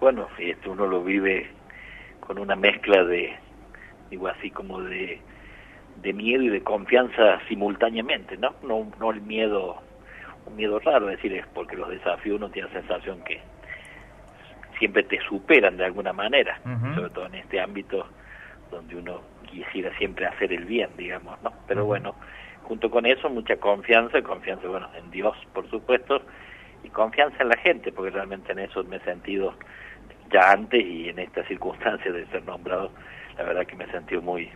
bueno, este, uno lo vive con una mezcla de, digo así como de, de miedo y de confianza simultáneamente, ¿no? No, no el miedo, un miedo raro, es decir, es porque los desafíos uno tiene la sensación que siempre te superan de alguna manera, sobre todo en este ámbito donde uno quisiera siempre hacer el bien, digamos, ¿no? Pero bueno, junto con eso mucha confianza, confianza, bueno, en Dios, por supuesto, y confianza en la gente, porque realmente en eso me he sentido ya antes y en esta circunstancia de ser nombrado, la verdad que me he sentido muy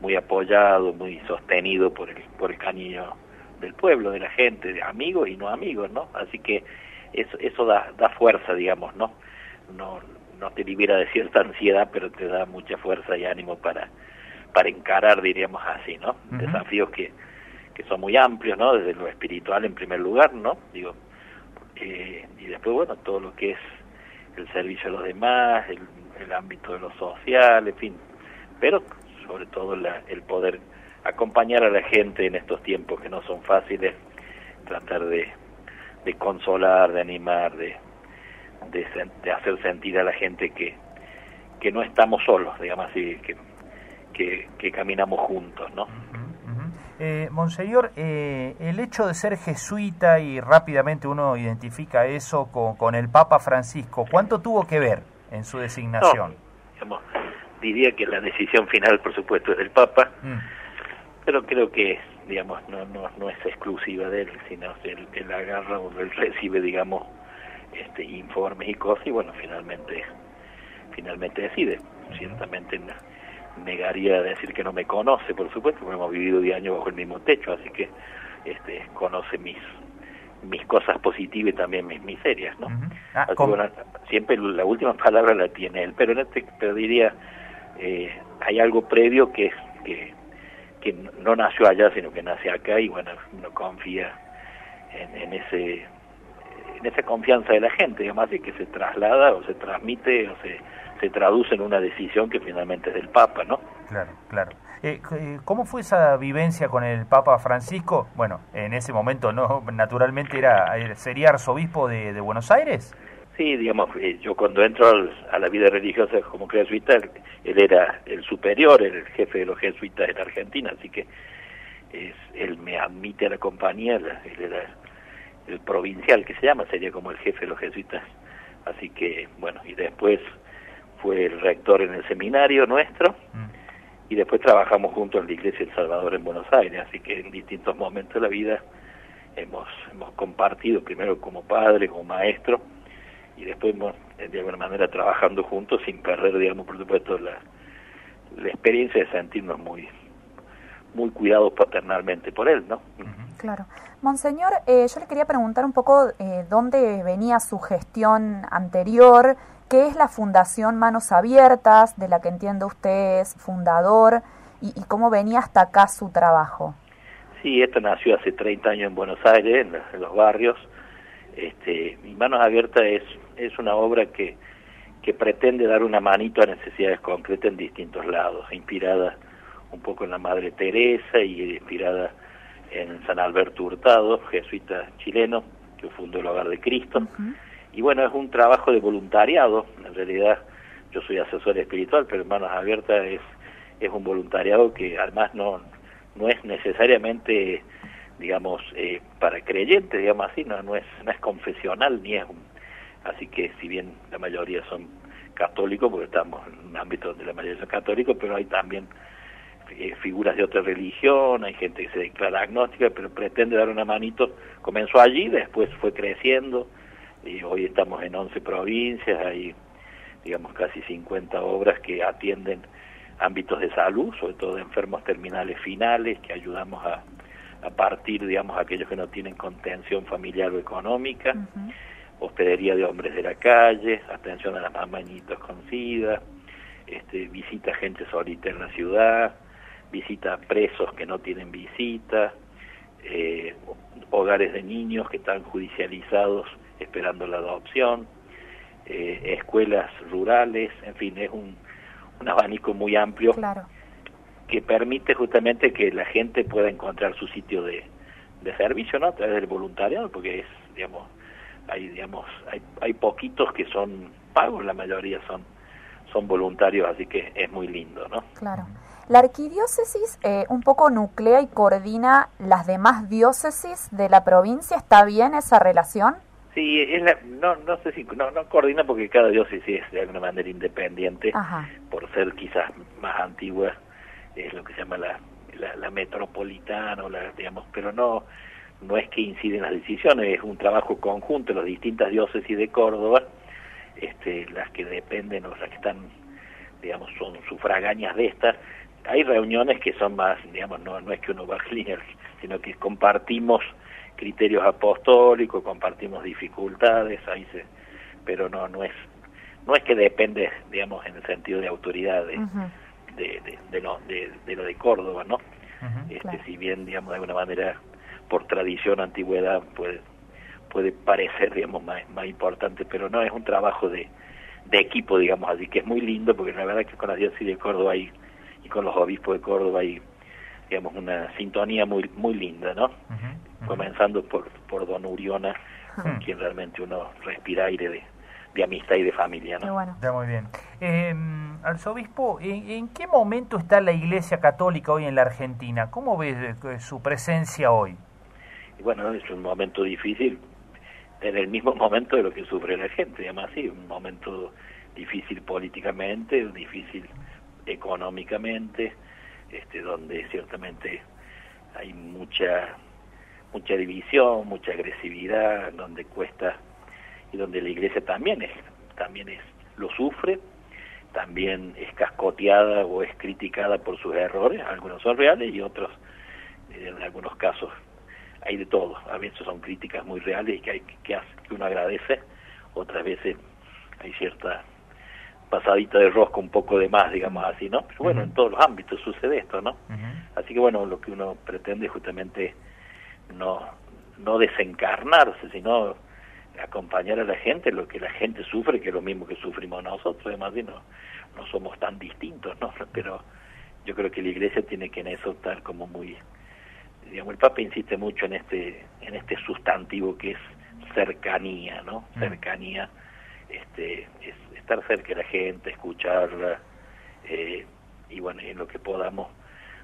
muy apoyado, muy sostenido por el por el cariño del pueblo, de la gente, de amigos y no amigos, ¿no? Así que eso eso da da fuerza, digamos, ¿no? No no te libera de cierta ansiedad, pero te da mucha fuerza y ánimo para para encarar, diríamos así, ¿no? Desafíos que que son muy amplios, ¿no? Desde lo espiritual en primer lugar, ¿no? Digo, eh, y después, bueno, todo lo que es el servicio a los demás, el, ámbito de lo social, en fin, pero sobre todo el poder acompañar a la gente en estos tiempos que no son fáciles, tratar de, de consolar, de animar, de, de, hacer sentir a la gente que, que no estamos solos, digamos así, que, que, que caminamos juntos, ¿no? Eh, Monseñor, eh, el hecho de ser jesuita y rápidamente uno identifica eso con, el Papa Francisco, ¿cuánto tuvo que ver en su designación? diría que la decisión final, por supuesto, es del Papa, mm. pero creo que digamos no, no, no es exclusiva de él, sino él, él agarra o él recibe, digamos, este informes y cosas y bueno, finalmente finalmente decide. Ciertamente negaría decir que no me conoce, por supuesto, porque hemos vivido 10 años bajo el mismo techo, así que este, conoce mis mis cosas positivas y también mis miserias, ¿no? Ah, siempre la última palabra la tiene él, pero en este, pero diría, eh, hay algo previo que es que, que no nació allá, sino que nace acá y bueno, uno confía en, en ese en esa confianza de la gente, digamos así, que se traslada o se transmite o se se traduce en una decisión que finalmente es del Papa, ¿no? Claro, claro. Eh, eh, ¿Cómo fue esa vivencia con el Papa Francisco? Bueno, en ese momento no, naturalmente era eh, sería arzobispo de, Buenos Aires. Sí, digamos, yo cuando entro a la vida religiosa como jesuita, él era el superior, el jefe de los jesuitas en Argentina, así que es, él me admite a la compañía, él era el provincial que se llama, sería como el jefe de los jesuitas. Así que, bueno, y después fue el rector en el seminario nuestro mm. y después trabajamos juntos en la Iglesia El Salvador en Buenos Aires, así que en distintos momentos de la vida hemos, hemos compartido, primero como padre, como maestro, y después de alguna manera trabajando juntos sin perder, digamos, por supuesto, la, la experiencia de sentirnos muy muy cuidados paternalmente por él, ¿no? Claro. Monseñor, eh, yo le quería preguntar un poco eh, dónde venía su gestión anterior, ¿Qué es la Fundación Manos Abiertas, de la que entiendo usted es fundador, y, cómo venía hasta acá su trabajo? Sí, esto nació hace 30 años en Buenos Aires, en, los barrios. Este, Manos Abiertas es, es una obra que, que pretende dar una manito a necesidades concretas en distintos lados, inspirada un poco en la Madre Teresa y inspirada en San Alberto Hurtado, jesuita chileno, que fundó el Hogar de Cristo. Y bueno, es un trabajo de voluntariado, en realidad yo soy asesor espiritual, pero Manos Abiertas es, es un voluntariado que además no, no es necesariamente, digamos, eh, para creyentes, digamos así, no, no, es, no es confesional ni es un... Así que si bien la mayoría son católicos, porque estamos en un ámbito donde la mayoría son católicos, pero hay también eh, figuras de otra religión, hay gente que se declara agnóstica, pero pretende dar una manito. Comenzó allí, después fue creciendo, y hoy estamos en 11 provincias, hay digamos casi 50 obras que atienden ámbitos de salud, sobre todo de enfermos terminales finales, que ayudamos a, a partir, digamos, a aquellos que no tienen contención familiar o económica, hospedería de hombres de la calle, atención a las mamañitos con SIDA, este, visita gente solita en la ciudad, visita a presos que no tienen visita, eh, hogares de niños que están judicializados esperando la adopción, eh, escuelas rurales, en fin, es un, un abanico muy amplio que permite justamente que la gente pueda encontrar su sitio de, de servicio, ¿no? A través del voluntariado, porque es, digamos, hay, digamos, hay, hay poquitos que son pagos, la mayoría son, son voluntarios, así que es muy lindo, ¿no? Claro. La arquidiócesis eh, un poco nuclea y coordina las demás diócesis de la provincia. ¿Está bien esa relación? Sí, es la, no, no sé si no, no coordina porque cada diócesis es de alguna manera independiente, por ser quizás más antigua, es lo que se llama la, la, metropolitana, o la, digamos, pero no, no es que inciden las decisiones, es un trabajo conjunto de las distintas diócesis de Córdoba, este, las que dependen o las que están, digamos, son sufragañas de estas. Hay reuniones que son más, digamos, no, no es que uno va a línea, sino que compartimos criterios apostólicos, compartimos dificultades, ahí se, pero no no es no es que depende, digamos, en el sentido de autoridad de, de, de, lo, de, lo de Córdoba, ¿no? este, Si bien, digamos, de alguna manera, por tradición, antigüedad, puede, puede parecer, digamos, más, más importante, pero no, es un trabajo de, de equipo, digamos, así que es muy lindo, porque la verdad que con la diócesis de Córdoba y, y con los obispos de Córdoba hay, digamos, una sintonía muy muy linda, ¿no? comenzando por, por Don Uriona, con quien realmente uno respira aire de, de amistad y de familia. ¿no? Bueno. Está muy bien. Eh, arzobispo, ¿en, qué momento está la Iglesia Católica hoy en la Argentina? ¿Cómo ves eh, su presencia hoy? bueno, es un momento difícil, en el mismo momento de lo que sufre la gente, además sí, un momento difícil políticamente, difícil económicamente, este, donde ciertamente hay mucha mucha división, mucha agresividad, donde cuesta y donde la iglesia también es, también es, lo sufre, también es cascoteada o es criticada por sus errores, algunos son reales y otros, en algunos casos, hay de todo, a veces son críticas muy reales y que, hay, que, que uno agradece, otras veces hay cierta pasadita de rosca un poco de más, digamos así, ¿no? Pero bueno, en todos los ámbitos sucede esto, ¿no? Así que bueno, lo que uno pretende justamente no, no desencarnarse, sino acompañar a la gente, lo que la gente sufre, que es lo mismo que sufrimos nosotros, además de no, no somos tan distintos, ¿no? Pero yo creo que la iglesia tiene que en eso estar como muy, digamos, el Papa insiste mucho en este, en este sustantivo que es cercanía, ¿no? Mm. Cercanía, este, es estar cerca de la gente, escucharla, eh, y bueno, en lo que podamos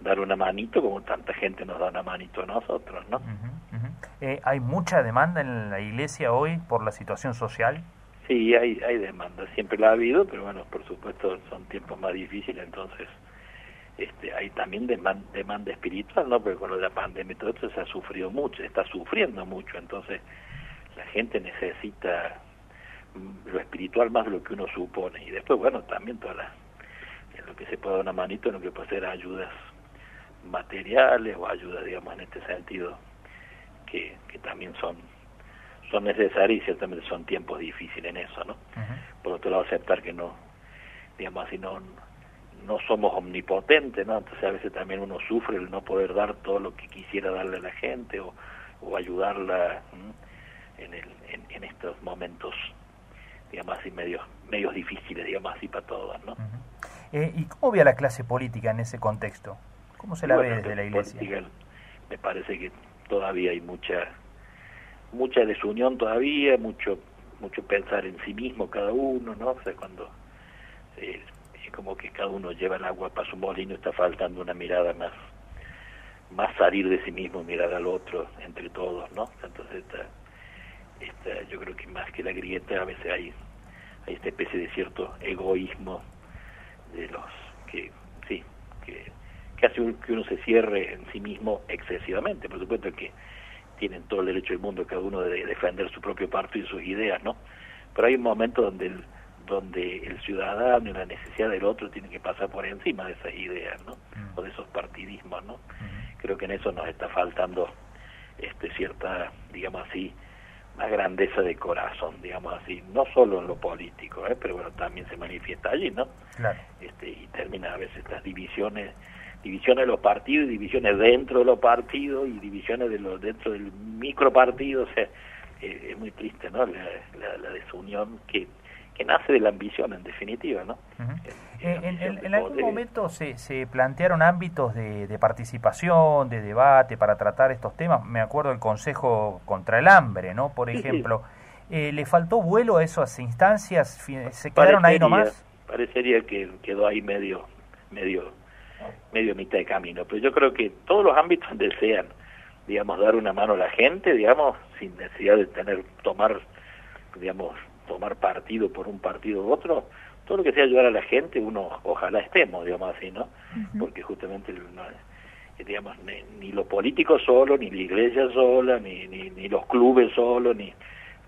dar una manito como tanta gente nos da una manito a nosotros, ¿no? Eh, ¿Hay mucha demanda en la iglesia hoy por la situación social? Sí, hay, hay demanda, siempre la ha habido, pero bueno, por supuesto son tiempos más difíciles, entonces este, hay también demanda, demanda espiritual, ¿no? Porque con la pandemia todo esto se ha sufrido mucho, está sufriendo mucho, entonces la gente necesita lo espiritual más de lo que uno supone y después, bueno, también toda la, en lo que se puede dar una manito, en lo que puede ser ayudas materiales o ayudas, digamos, en este sentido, que, que también son son necesarias y ciertamente son tiempos difíciles en eso, ¿no? Por otro lado, aceptar que no, digamos así, no, no somos omnipotentes, ¿no? Entonces a veces también uno sufre el no poder dar todo lo que quisiera darle a la gente o, o ayudarla en, el, en, estos momentos, digamos así, medios, medios difíciles, digamos así, para todos, ¿no? eh, ¿Y cómo ve a la clase política en ese contexto? ¿Cómo se la ve desde la iglesia? me parece que todavía hay mucha mucha desunión todavía, mucho mucho pensar en sí mismo cada uno, ¿no? O sea, cuando eh, es como que cada uno lleva el agua para su molino, está faltando una mirada más más salir de sí mismo, mirar al otro entre todos, ¿no? Entonces esta, esta, yo creo que más que la grieta a veces hay, hay esta especie de cierto egoísmo de los que sí, que que hace que uno se cierre en sí mismo excesivamente. Por supuesto que tienen todo el derecho del mundo cada uno de defender su propio partido y sus ideas, ¿no? Pero hay un momento donde el, donde el ciudadano y la necesidad del otro tienen que pasar por encima de esas ideas, ¿no? Mm. O de esos partidismos, ¿no? Mm. Creo que en eso nos está faltando este cierta, digamos así, más grandeza de corazón, digamos así, no solo en lo político, ¿eh? pero bueno, también se manifiesta allí, ¿no? Claro. Este, y termina a veces estas divisiones divisiones de los partidos, divisiones dentro de los partidos y divisiones de los dentro del micropartido, o sea, eh, es muy triste, ¿no? La, desunión que, que nace de la ambición, en definitiva, ¿no? Eh, en, algún momento se, se plantearon ámbitos de, de, participación, de debate para tratar estos temas. Me acuerdo del Consejo contra el Hambre, ¿no? Por ejemplo. Eh, ¿Le faltó vuelo a esas instancias? ¿Se quedaron ahí nomás? Parecería que quedó ahí medio, medio, medio mitad de camino. Pero yo creo que todos los ámbitos desean, digamos, dar una mano a la gente, digamos, sin necesidad de tener, tomar, digamos, tomar partido por un partido u otro, todo lo que sea ayudar a la gente, uno ojalá estemos, digamos así, ¿no? Porque justamente, digamos, ni, ni los políticos solos, ni la iglesia sola, ni, ni, ni los clubes solos, ni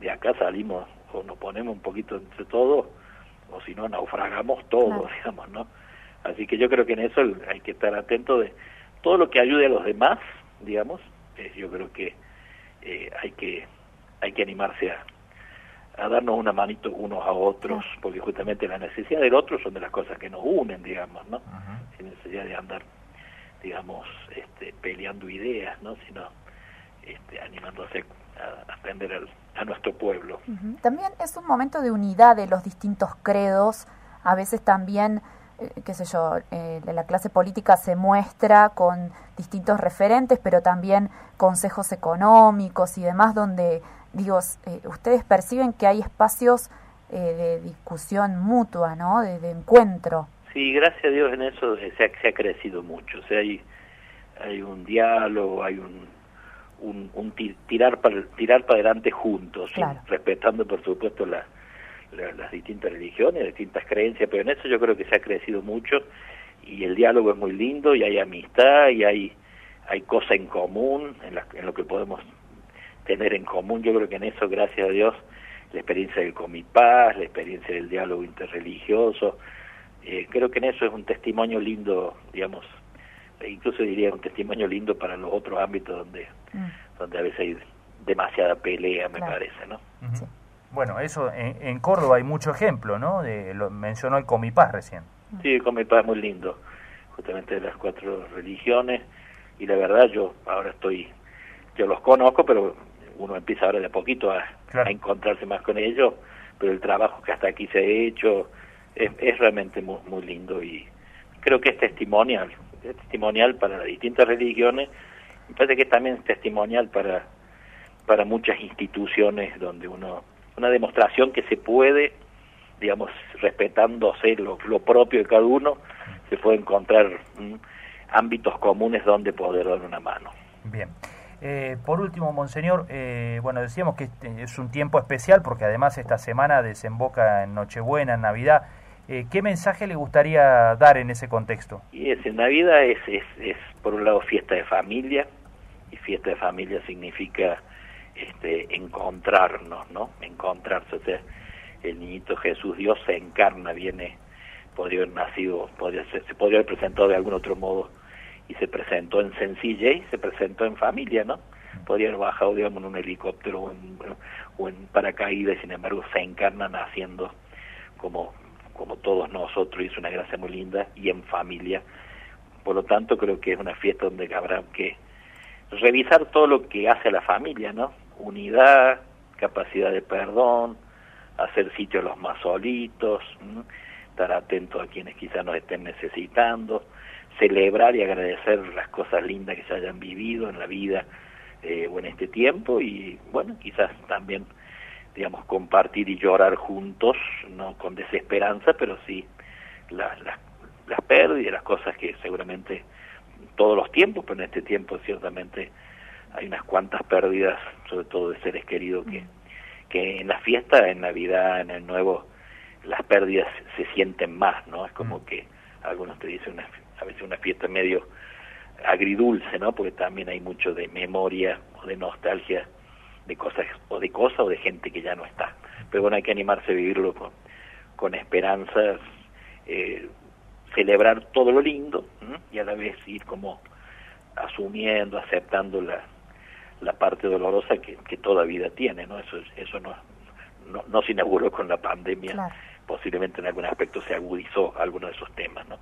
de acá salimos o nos ponemos un poquito entre todos o si no naufragamos todos, digamos, ¿no? Así que yo creo que en eso hay que estar atento de todo lo que ayude a los demás, digamos, eh, yo creo que eh, hay que hay que animarse a, a darnos una manito unos a otros, porque justamente la necesidad del otro son de las cosas que nos unen, digamos, ¿no? Sin necesidad de andar, digamos, este, peleando ideas, ¿no? Sino este, animándose a, atender a nuestro pueblo. También es un momento de unidad de los distintos credos, a veces también, eh, qué sé yo, eh, la clase política se muestra con distintos referentes, pero también consejos económicos y demás, donde, digo, eh, ustedes perciben que hay espacios de discusión mutua, ¿no? De, encuentro. Sí, gracias a Dios en eso se ha, se ha crecido mucho, o sea, hay, hay un diálogo, hay un un, un tirar para tirar para adelante juntos, respetando por supuesto las distintas religiones, las distintas creencias, pero en eso yo creo que se ha crecido mucho y el diálogo es muy lindo y hay amistad y hay hay cosa en común en, en lo que podemos tener en común. Yo creo que en eso, gracias a Dios, la experiencia del Comipaz, la experiencia del diálogo interreligioso, eh, creo que en eso es un testimonio lindo, digamos, e incluso diría un testimonio lindo para los otros ámbitos donde, mm. donde a veces hay demasiada pelea, me parece, ¿no? Bueno, eso en, Córdoba hay mucho ejemplo, ¿no? De, lo mencionó el Comipaz recién. Sí, el Comipaz es muy lindo, justamente de las cuatro religiones, y la verdad yo ahora estoy, yo los conozco, pero uno empieza ahora de a poquito a, a encontrarse más con ellos, pero el trabajo que hasta aquí se ha hecho es, es realmente muy, muy lindo y creo que es testimonial, es testimonial para las distintas religiones, me parece que también es testimonial para, para muchas instituciones donde uno, una demostración que se puede, digamos, respetándose lo, lo propio de cada uno, se puede encontrar ámbitos comunes donde poder dar una mano. Bien. Eh, por último, Monseñor, eh, bueno, decíamos que este es un tiempo especial porque además esta semana desemboca en Nochebuena, en Navidad. Eh, ¿Qué mensaje le gustaría dar en ese contexto? Y es, en Navidad es, es, es, por un lado, fiesta de familia, y fiesta de familia significa este, encontrarnos, ¿no? Encontrarse, o sea, el niñito Jesús, Dios se encarna, viene, podría haber nacido, podría ser, se podría haber presentado de algún otro modo, y se presentó en sencilla y se presentó en familia, ¿no? Podría haber bajado, digamos, en un helicóptero o en, o en paracaídas, sin embargo, se encarna naciendo como como todos nosotros, y es una gracia muy linda, y en familia. Por lo tanto, creo que es una fiesta donde habrá que revisar todo lo que hace a la familia, ¿no? Unidad, capacidad de perdón, hacer sitio a los más solitos, estar atento a quienes quizás nos estén necesitando, celebrar y agradecer las cosas lindas que se hayan vivido en la vida eh, o en este tiempo y bueno, quizás también digamos, compartir y llorar juntos, no con desesperanza, pero sí las, las, las pérdidas, las cosas que seguramente todos los tiempos, pero en este tiempo ciertamente hay unas cuantas pérdidas, sobre todo de seres queridos, que, que en la fiesta, en Navidad, en el Nuevo, las pérdidas se sienten más, ¿no? Es como que algunos te dicen una, a veces una fiesta medio agridulce, ¿no? Porque también hay mucho de memoria o de nostalgia de cosas o de cosas o de gente que ya no está. Pero bueno, hay que animarse a vivirlo con, con esperanzas, eh, celebrar todo lo lindo y a la vez ir como asumiendo, aceptando la, la parte dolorosa que, que toda vida tiene, ¿no? Eso, eso no, no, no se inauguró con la pandemia, posiblemente en algún aspecto se agudizó alguno de esos temas, ¿no?